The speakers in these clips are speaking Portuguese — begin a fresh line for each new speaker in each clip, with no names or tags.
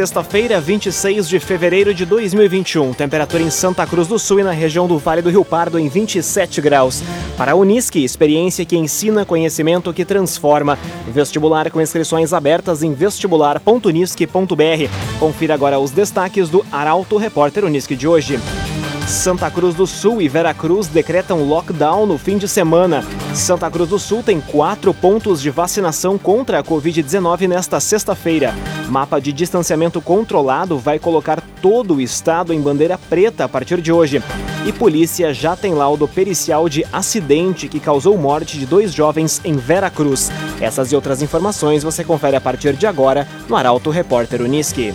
Sexta-feira, 26 de fevereiro de 2021. Temperatura em Santa Cruz do Sul e na região do Vale do Rio Pardo em 27 graus. Para a Unisque, experiência que ensina, conhecimento que transforma. Vestibular com inscrições abertas em vestibular.unisque.br. Confira agora os destaques do Arauto Repórter Unisque de hoje. Santa Cruz do Sul e Veracruz decretam lockdown no fim de semana. Santa Cruz do Sul tem quatro pontos de vacinação contra a Covid-19 nesta sexta-feira. Mapa de distanciamento controlado vai colocar todo o estado em bandeira preta a partir de hoje. E polícia já tem laudo pericial de acidente que causou morte de dois jovens em Veracruz. Essas e outras informações você confere a partir de agora no Arauto Repórter Uniski.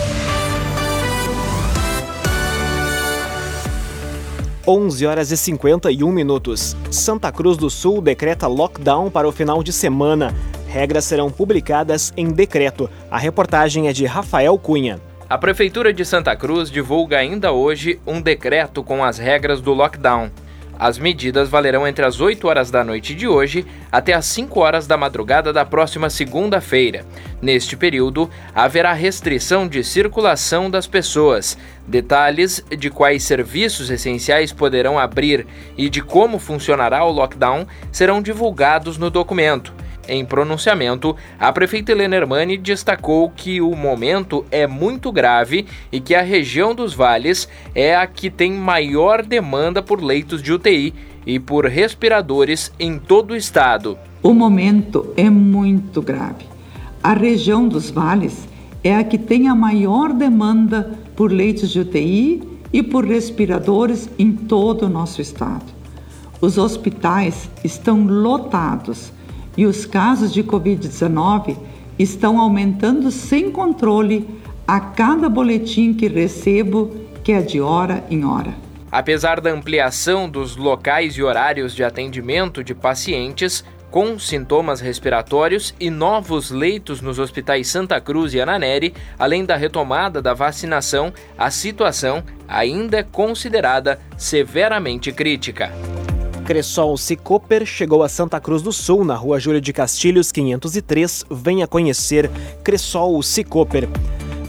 11 horas e 51 minutos. Santa Cruz do Sul decreta lockdown para o final de semana. Regras serão publicadas em decreto. A reportagem é de Rafael Cunha.
A Prefeitura de Santa Cruz divulga ainda hoje um decreto com as regras do lockdown. As medidas valerão entre as 8 horas da noite de hoje até as 5 horas da madrugada da próxima segunda-feira. Neste período, haverá restrição de circulação das pessoas. Detalhes de quais serviços essenciais poderão abrir e de como funcionará o lockdown serão divulgados no documento. Em pronunciamento, a prefeita Helena Hermani destacou que o momento é muito grave e que a região dos vales é a que tem maior demanda por leitos de UTI e por respiradores em todo o estado.
O momento é muito grave. A região dos vales é a que tem a maior demanda por leitos de UTI e por respiradores em todo o nosso estado. Os hospitais estão lotados e os casos de Covid-19 estão aumentando sem controle a cada boletim que recebo, que é de hora em hora.
Apesar da ampliação dos locais e horários de atendimento de pacientes com sintomas respiratórios e novos leitos nos hospitais Santa Cruz e Ananeri, além da retomada da vacinação, a situação ainda é considerada severamente crítica.
Cressol Cicoper chegou a Santa Cruz do Sul, na rua Júlio de Castilhos, 503. Venha conhecer Cressol Cicoper.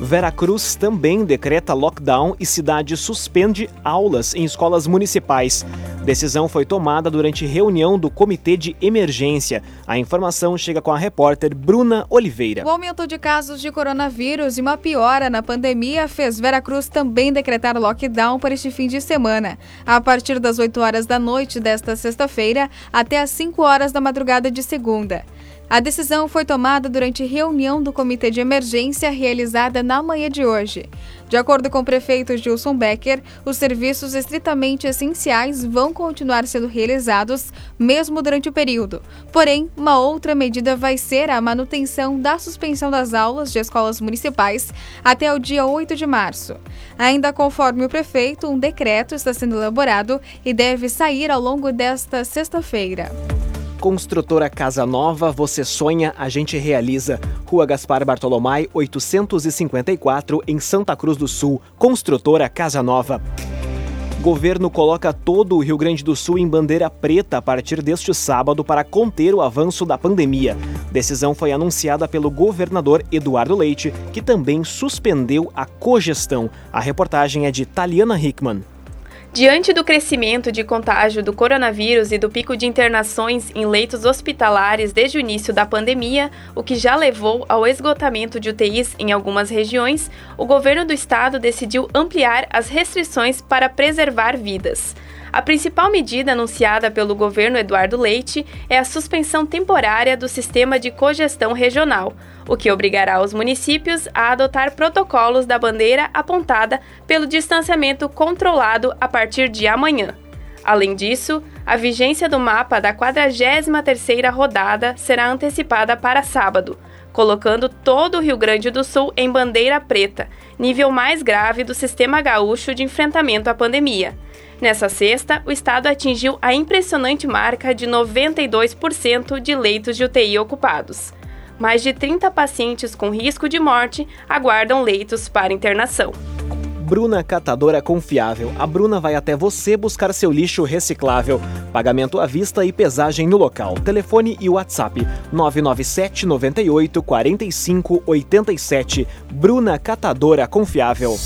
Veracruz também decreta lockdown e cidade suspende aulas em escolas municipais. Decisão foi tomada durante reunião do Comitê de Emergência. A informação chega com a repórter Bruna Oliveira.
O aumento de casos de coronavírus e uma piora na pandemia fez Veracruz também decretar lockdown para este fim de semana. A partir das 8 horas da noite desta sexta-feira até as 5 horas da madrugada de segunda. A decisão foi tomada durante reunião do Comitê de Emergência realizada na manhã de hoje. De acordo com o prefeito Gilson Becker, os serviços estritamente essenciais vão continuar sendo realizados mesmo durante o período. Porém, uma outra medida vai ser a manutenção da suspensão das aulas de escolas municipais até o dia 8 de março. Ainda conforme o prefeito, um decreto está sendo elaborado e deve sair ao longo desta sexta-feira.
Construtora Casa Nova, você sonha, a gente realiza. Rua Gaspar Bartolomai, 854, em Santa Cruz do Sul. Construtora Casa Nova. Governo coloca todo o Rio Grande do Sul em bandeira preta a partir deste sábado para conter o avanço da pandemia. Decisão foi anunciada pelo governador Eduardo Leite, que também suspendeu a cogestão. A reportagem é de Taliana Hickman.
Diante do crescimento de contágio do coronavírus e do pico de internações em leitos hospitalares desde o início da pandemia, o que já levou ao esgotamento de UTIs em algumas regiões, o governo do estado decidiu ampliar as restrições para preservar vidas. A principal medida anunciada pelo governo Eduardo Leite é a suspensão temporária do sistema de cogestão regional, o que obrigará os municípios a adotar protocolos da bandeira apontada pelo distanciamento controlado a partir de amanhã. Além disso, a vigência do mapa da 43ª rodada será antecipada para sábado, colocando todo o Rio Grande do Sul em bandeira preta. nível mais grave do sistema gaúcho de enfrentamento à pandemia. Nessa sexta, o estado atingiu a impressionante marca de 92% de leitos de UTI ocupados. Mais de 30 pacientes com risco de morte aguardam leitos para internação.
Bruna Catadora Confiável. A Bruna vai até você buscar seu lixo reciclável. Pagamento à vista e pesagem no local. Telefone e WhatsApp 997 98 45 87. Bruna Catadora Confiável.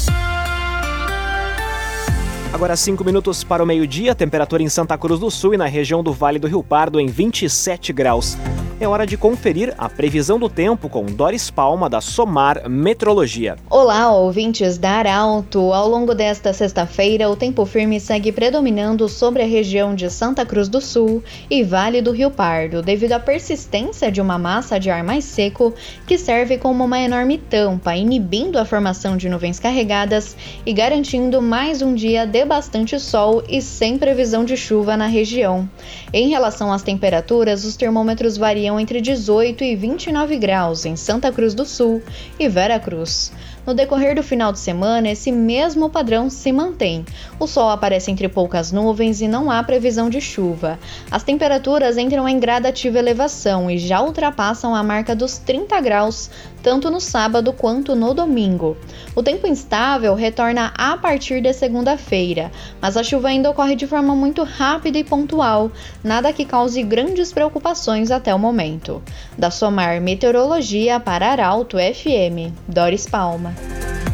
Agora 5 minutos para o meio-dia, temperatura em Santa Cruz do Sul e na região do Vale do Rio Pardo em 27 graus. É hora de conferir a previsão do tempo com Doris Palma, da Somar Metrologia.
Olá, ouvintes da Arauto. Ao longo desta sexta-feira, o tempo firme segue predominando sobre a região de Santa Cruz do Sul e Vale do Rio Pardo, devido à persistência de uma massa de ar mais seco que serve como uma enorme tampa, inibindo a formação de nuvens carregadas e garantindo mais um dia de bastante sol e sem previsão de chuva na região. Em relação às temperaturas, os termômetros variam variam entre 18 e 29 graus em Santa Cruz do Sul e Vera Cruz. No decorrer do final de semana, esse mesmo padrão se mantém. O sol aparece entre poucas nuvens e não há previsão de chuva. As temperaturas entram em gradativa elevação e já ultrapassam a marca dos 30 graus, tanto no sábado quanto no domingo. O tempo instável retorna a partir de segunda-feira, mas a chuva ainda ocorre de forma muito rápida e pontual, nada que cause grandes preocupações até o momento. Da Somar Meteorologia para Arauto FM, Doris Palma.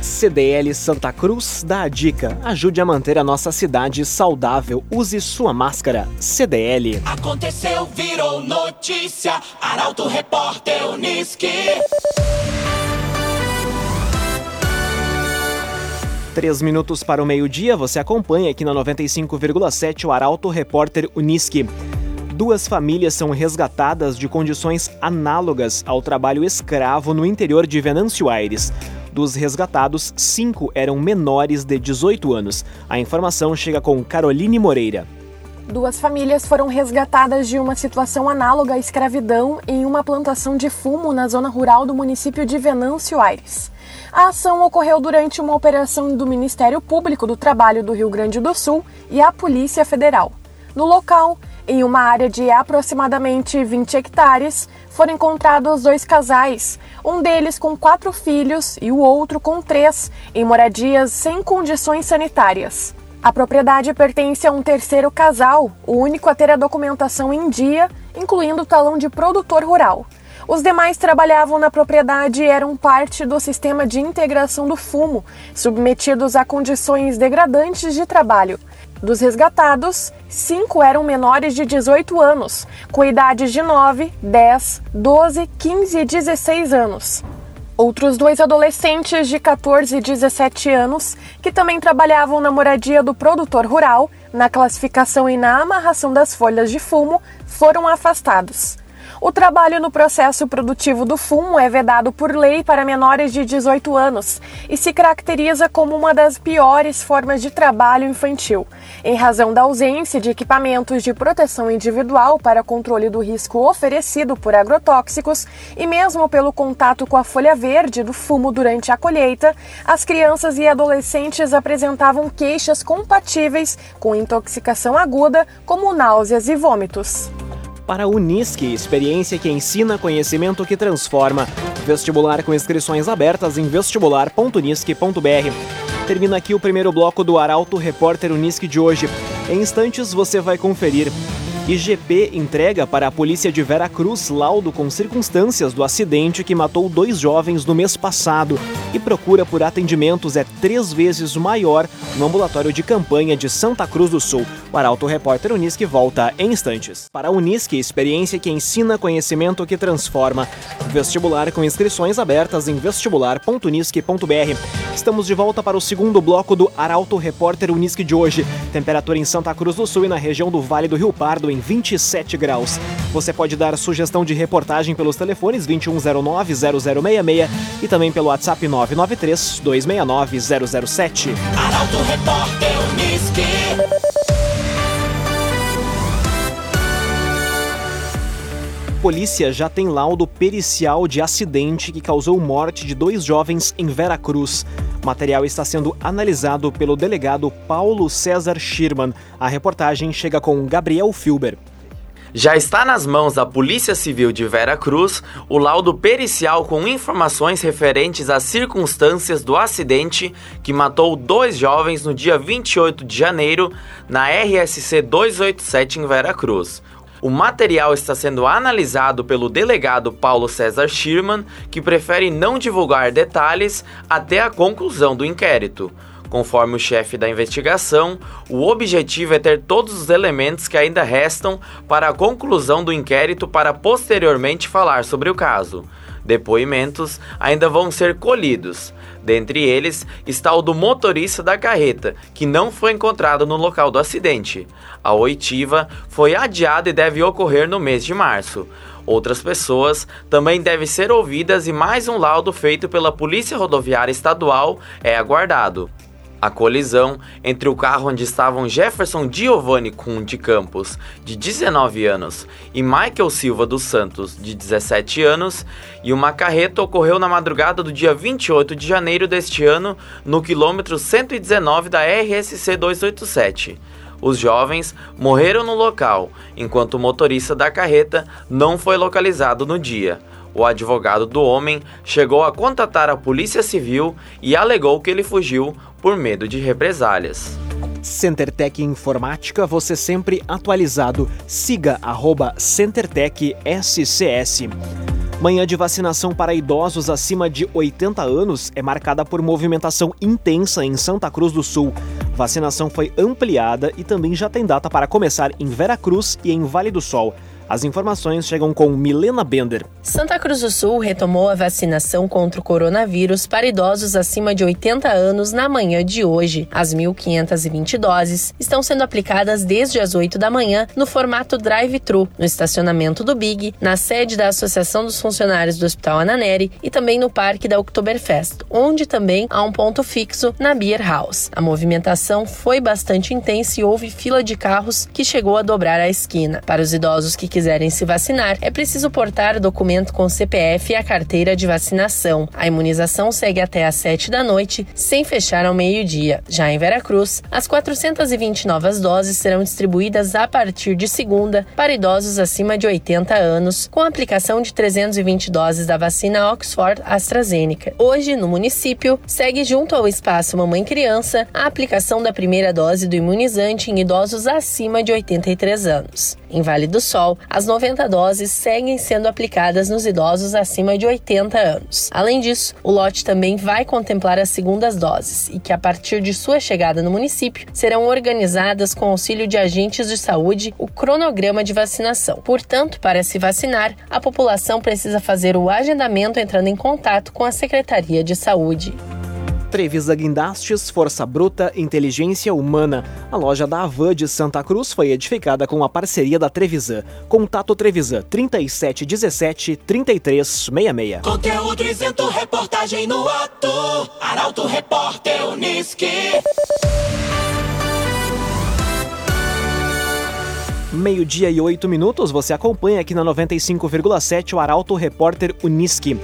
CDL Santa Cruz dá a dica: ajude a manter a nossa cidade saudável. Use sua máscara. CDL.
Aconteceu, virou notícia. Arauto Repórter Uniski.
Três minutos para o meio-dia, você acompanha aqui na 95,7 o Arauto Repórter Uniski. Duas famílias são resgatadas de condições análogas ao trabalho escravo no interior de Venâncio Aires. Dos resgatados, cinco eram menores de 18 anos. A informação chega com Caroline Moreira.
Duas famílias foram resgatadas de uma situação análoga à escravidão em uma plantação de fumo na zona rural do município de Venâncio Aires. A ação ocorreu durante uma operação do Ministério Público do Trabalho do Rio Grande do Sul e a Polícia Federal. No local, em uma área de aproximadamente 20 hectares, foram encontrados dois casais, um deles com quatro filhos e o outro com três, em moradias sem condições sanitárias. A propriedade pertence a um terceiro casal, o único a ter a documentação em dia, incluindo o talão de produtor rural. Os demais trabalhavam na propriedade e eram parte do sistema de integração do fumo, submetidos a condições degradantes de trabalho. Dos resgatados, cinco eram menores de 18 anos, com idades de 9, 10, 12, 15 e 16 anos. Outros dois adolescentes de 14 e 17 anos, que também trabalhavam na moradia do produtor rural, na classificação e na amarração das folhas de fumo, foram afastados. O trabalho no processo produtivo do fumo é vedado por lei para menores de 18 anos e se caracteriza como uma das piores formas de trabalho infantil, em razão da ausência de equipamentos de proteção individual para controle do risco oferecido por agrotóxicos e mesmo pelo contato com a folha verde do fumo durante a colheita, as crianças e adolescentes apresentavam queixas compatíveis com intoxicação aguda, como náuseas e vômitos
para a Unisque, experiência que ensina conhecimento que transforma. Vestibular com inscrições abertas em vestibular.unisque.br. Termina aqui o primeiro bloco do Arauto Repórter Unisque de hoje. Em instantes você vai conferir IGP entrega para a polícia de Vera Cruz laudo com circunstâncias do acidente que matou dois jovens no mês passado e procura por atendimentos é três vezes maior no ambulatório de campanha de Santa Cruz do Sul. O Arauto Repórter Unisque volta em instantes. Para a Unisque, experiência que ensina conhecimento que transforma. Vestibular com inscrições abertas em vestibular.unisque.br. Estamos de volta para o segundo bloco do Arauto Repórter Unisque de hoje. Temperatura em Santa Cruz do Sul e na região do Vale do Rio Pardo em 27 graus. Você pode dar sugestão de reportagem pelos telefones 2109-0066 e também pelo WhatsApp 993-269-007.
Arauto Repórter Unisque.
Polícia já tem laudo pericial de acidente que causou morte de dois jovens em Vera Cruz. O material está sendo analisado pelo delegado Paulo César Schirman. A reportagem chega com Gabriel Filber.
Já está nas mãos da Polícia Civil de Vera Cruz o laudo pericial com informações referentes às circunstâncias do acidente que matou dois jovens no dia 28 de janeiro na RSC 287 em Vera Cruz. O material está sendo analisado pelo delegado Paulo César Schirman, que prefere não divulgar detalhes até a conclusão do inquérito. Conforme o chefe da investigação, o objetivo é ter todos os elementos que ainda restam para a conclusão do inquérito para posteriormente falar sobre o caso. Depoimentos ainda vão ser colhidos. Dentre eles está o do motorista da carreta, que não foi encontrado no local do acidente. A oitiva foi adiada e deve ocorrer no mês de março. Outras pessoas também devem ser ouvidas e mais um laudo feito pela Polícia Rodoviária Estadual é aguardado. A colisão entre o carro onde estavam Jefferson Giovanni Kuhn de Campos, de 19 anos, e Michael Silva dos Santos, de 17 anos, e uma carreta ocorreu na madrugada do dia 28 de janeiro deste ano, no quilômetro 119 da RSC 287. Os jovens morreram no local, enquanto o motorista da carreta não foi localizado no dia. O advogado do homem chegou a contatar a Polícia Civil e alegou que ele fugiu por medo de represálias.
CenterTech Informática, você sempre atualizado. Siga arroba CenterTech SCS. Manhã de vacinação para idosos acima de 80 anos é marcada por movimentação intensa em Santa Cruz do Sul. Vacinação foi ampliada e também já tem data para começar em Vera Cruz e em Vale do Sol. As informações chegam com Milena Bender.
Santa Cruz do Sul retomou a vacinação contra o coronavírus para idosos acima de 80 anos na manhã de hoje. As 1.520 doses estão sendo aplicadas desde as 8 da manhã no formato drive-thru, no estacionamento do Big, na sede da Associação dos Funcionários do Hospital Ananeri e também no Parque da Oktoberfest, onde também há um ponto fixo na Beer House. A movimentação foi bastante intensa e houve fila de carros que chegou a dobrar a esquina. Para os idosos que quiserem se vacinar, é preciso portar documento com CPF e a carteira de vacinação. A imunização segue até às 7 da noite, sem fechar ao meio-dia. Já em Veracruz, as 420 novas doses serão distribuídas a partir de segunda para idosos acima de 80 anos, com aplicação de 320 doses da vacina Oxford AstraZeneca. Hoje, no município, segue junto ao espaço Mamãe Criança a aplicação da primeira dose do imunizante em idosos acima de 83 anos. Em Vale do Sol, as 90 doses seguem sendo aplicadas nos idosos acima de 80 anos. Além disso, o lote também vai contemplar as segundas doses e que, a partir de sua chegada no município, serão organizadas com auxílio de agentes de saúde o cronograma de vacinação. Portanto, para se vacinar, a população precisa fazer o agendamento entrando em contato com a Secretaria de Saúde.
Trevisa Guindastes, Força Bruta, Inteligência Humana. A loja da Avan de Santa Cruz foi edificada com a parceria da Trevisan. Contato Trevisan 3717 3366.
Conteúdo isento, reportagem no ato. Arauto Repórter Uniski.
Meio-dia e oito minutos, você acompanha aqui na 95,7 o Arauto Repórter Uniski.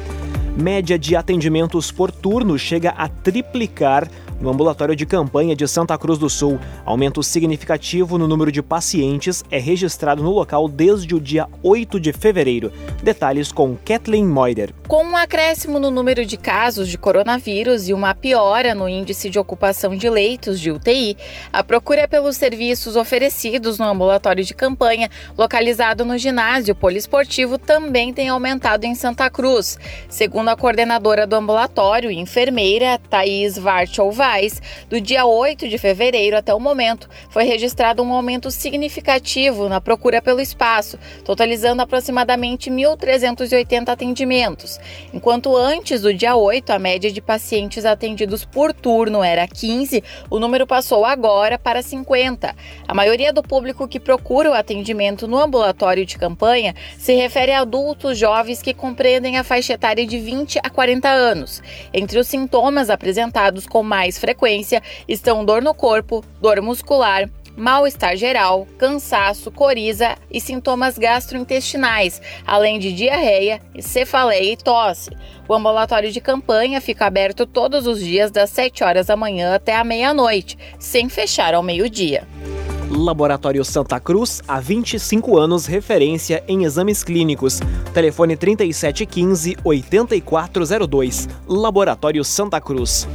Média de atendimentos por turno chega a triplicar no ambulatório de campanha de Santa Cruz do Sul. Aumento significativo no número de pacientes é registrado no local desde o dia 8 de fevereiro. Detalhes com Kathleen Moider.
Com um acréscimo no número de casos de coronavírus e uma piora no índice de ocupação de leitos de UTI, a procura pelos serviços oferecidos no ambulatório de campanha, localizado no ginásio poliesportivo, também tem aumentado em Santa Cruz. Segundo a coordenadora do ambulatório, enfermeira Thaís Do dia 8 de fevereiro até o momento, foi registrado um aumento significativo na procura pelo espaço, totalizando aproximadamente 1.380 atendimentos. Enquanto antes do dia 8, a média de pacientes atendidos por turno era 15, o número passou agora para 50. A maioria do público que procura o atendimento no ambulatório de campanha se refere a adultos jovens que compreendem a faixa etária de 20 a 40 anos. Entre os sintomas apresentados com mais frequência estão dor no corpo, dor muscular, mal-estar geral, cansaço, coriza e sintomas gastrointestinais, além de diarreia, cefaleia e tosse. O ambulatório de campanha fica aberto todos os dias das 7 horas da manhã até a meia-noite, sem fechar ao meio-dia.
Laboratório Santa Cruz, há 25 anos, referência em exames clínicos. Telefone 3715-8402. Laboratório Santa Cruz.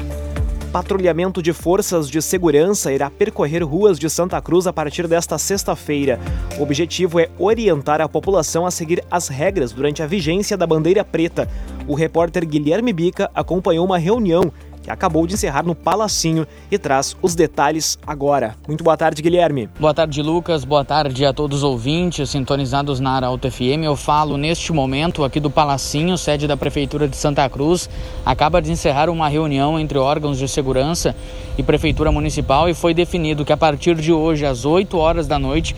Patrulhamento de forças de segurança irá percorrer ruas de Santa Cruz a partir desta sexta-feira. O objetivo é orientar a população a seguir as regras durante a vigência da bandeira preta. O repórter Guilherme Bica acompanhou uma reunião que acabou de encerrar no Palacinho e traz os detalhes agora. Muito boa tarde, Guilherme.
Boa tarde, Lucas. Boa tarde a todos os ouvintes sintonizados na Arauto FM. Eu falo neste momento aqui do Palacinho, sede da Prefeitura de Santa Cruz. Acaba de encerrar uma reunião entre órgãos de segurança e Prefeitura Municipal e foi definido que a partir de hoje, às 8 horas da noite,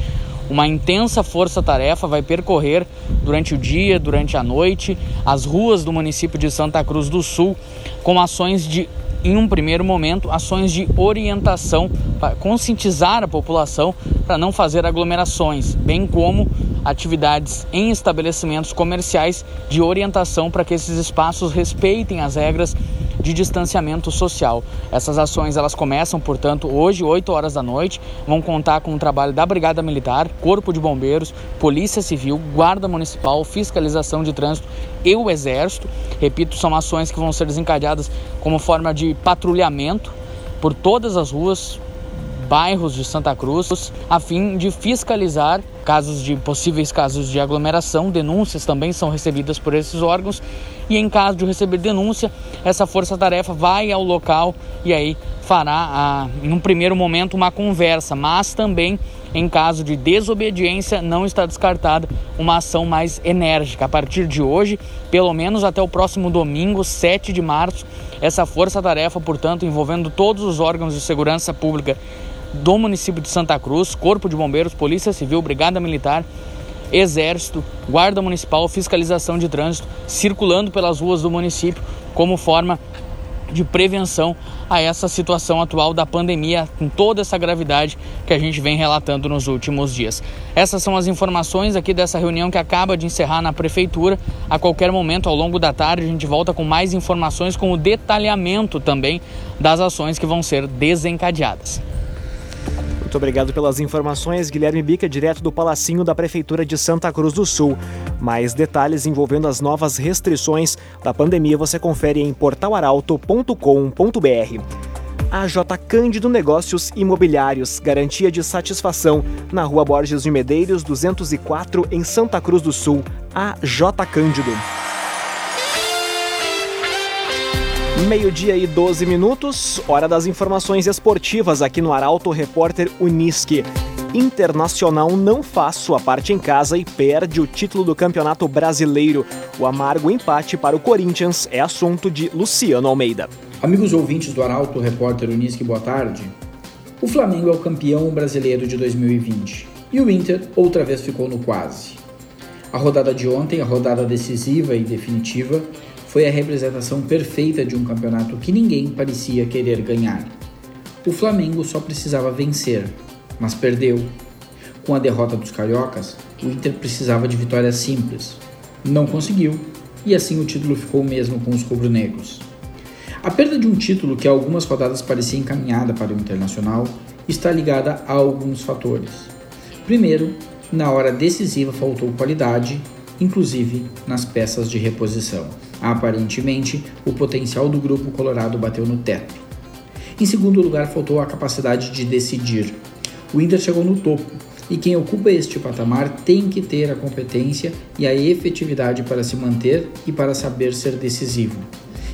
uma intensa força-tarefa vai percorrer durante o dia, durante a noite, as ruas do município de Santa Cruz do Sul com ações de em um primeiro momento, ações de orientação para conscientizar a população para não fazer aglomerações, bem como atividades em estabelecimentos comerciais de orientação para que esses espaços respeitem as regras de distanciamento social. Essas ações elas começam, portanto, hoje, 8 horas da noite, vão contar com o trabalho da Brigada Militar, Corpo de Bombeiros, Polícia Civil, Guarda Municipal, Fiscalização de Trânsito e o Exército. Repito, são ações que vão ser desencadeadas como forma de patrulhamento por todas as ruas, bairros de Santa Cruz, a fim de fiscalizar casos de possíveis casos de aglomeração. Denúncias também são recebidas por esses órgãos e em caso de receber denúncia, essa força-tarefa vai ao local e aí fará, a, em um primeiro momento, uma conversa, mas também em caso de desobediência, não está descartada uma ação mais enérgica. A partir de hoje, pelo menos até o próximo domingo, 7 de março, essa força-tarefa, portanto, envolvendo todos os órgãos de segurança pública do município de Santa Cruz, Corpo de Bombeiros, Polícia Civil, Brigada Militar, Exército, Guarda Municipal, Fiscalização de Trânsito, circulando pelas ruas do município como forma de prevenção a essa situação atual da pandemia, com toda essa gravidade que a gente vem relatando nos últimos dias. Essas são as informações aqui dessa reunião que acaba de encerrar na Prefeitura. A qualquer momento, ao longo da tarde, a gente volta com mais informações, com o detalhamento também das ações que vão ser desencadeadas.
Muito obrigado pelas informações, Guilherme Bica, direto do Palacinho da Prefeitura de Santa Cruz do Sul. Mais detalhes envolvendo as novas restrições da pandemia você confere em portalaralto.com.br. A J Cândido Negócios Imobiliários, garantia de satisfação, na Rua Borges de Medeiros, 204, em Santa Cruz do Sul. A J Cândido. Meio-dia e 12 minutos, hora das informações esportivas aqui no Arauto Repórter Unisque. Internacional não faz sua parte em casa e perde o título do Campeonato Brasileiro. O amargo empate para o Corinthians é assunto de Luciano Almeida.
Amigos ouvintes do Arauto Repórter Unisque, boa tarde. O Flamengo é o campeão brasileiro de 2020 e o Inter outra vez ficou no quase. A rodada de ontem, a rodada decisiva e definitiva, foi a representação perfeita de um campeonato que ninguém parecia querer ganhar. O Flamengo só precisava vencer, mas perdeu. Com a derrota dos cariocas, o Inter precisava de vitórias simples. Não conseguiu, e assim o título ficou mesmo com os rubro-negros. A perda de um título que há algumas rodadas parecia encaminhada para o Internacional está ligada a alguns fatores. Primeiro, na hora decisiva faltou qualidade, inclusive nas peças de reposição. Aparentemente, o potencial do grupo colorado bateu no teto. Em segundo lugar, faltou a capacidade de decidir. O Inter chegou no topo e quem ocupa este patamar tem que ter a competência e a efetividade para se manter e para saber ser decisivo.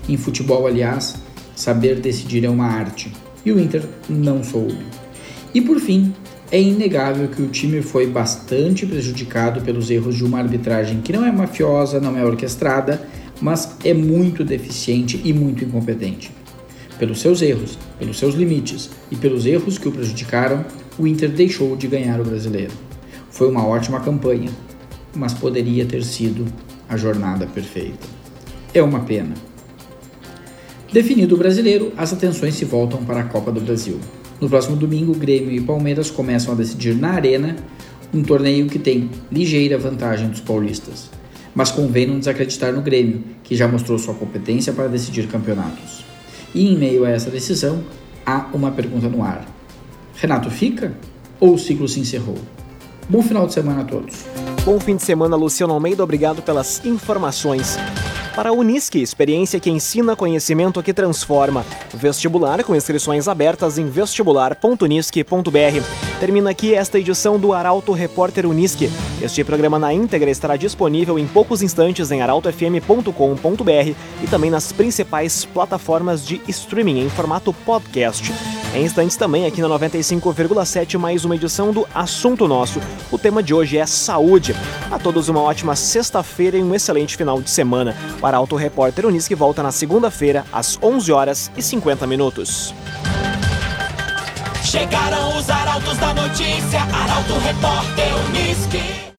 Em futebol, aliás, saber decidir é uma arte e o Inter não soube. E por fim, é inegável que o time foi bastante prejudicado pelos erros de uma arbitragem que não é mafiosa, não é orquestrada mas é muito deficiente e muito incompetente. Pelos seus erros, pelos seus limites e pelos erros que o prejudicaram, o Inter deixou de ganhar o brasileiro. Foi uma ótima campanha, mas poderia ter sido a jornada perfeita. É uma pena. Definido o brasileiro, as atenções se voltam para a Copa do Brasil. No próximo domingo, Grêmio e Palmeiras começam a decidir na Arena, um torneio que tem ligeira vantagem dos paulistas. Mas convém não desacreditar no Grêmio, que já mostrou sua competência para decidir campeonatos. E em meio a essa decisão, há uma pergunta no ar: Renato fica ou o ciclo se encerrou? Bom final de semana a todos.
Bom fim de semana, Luciano Almeida. Obrigado pelas informações. Para a Unisque, experiência que ensina conhecimento que transforma. Vestibular com inscrições abertas em vestibular.unisque.br. Termina aqui esta edição do Arauto Repórter Unisque. Este programa na íntegra estará disponível em poucos instantes em arautofm.com.br e também nas principais plataformas de streaming em formato podcast. Em instantes também aqui na 95,7 mais uma edição do Assunto Nosso. O tema de hoje é saúde. A todos uma ótima sexta-feira e um excelente final de semana. O Arauto Repórter Unisque volta na segunda-feira às 11 horas e 50 minutos.
Chegaram os arautos da notícia, Arauto Repórter Unisque.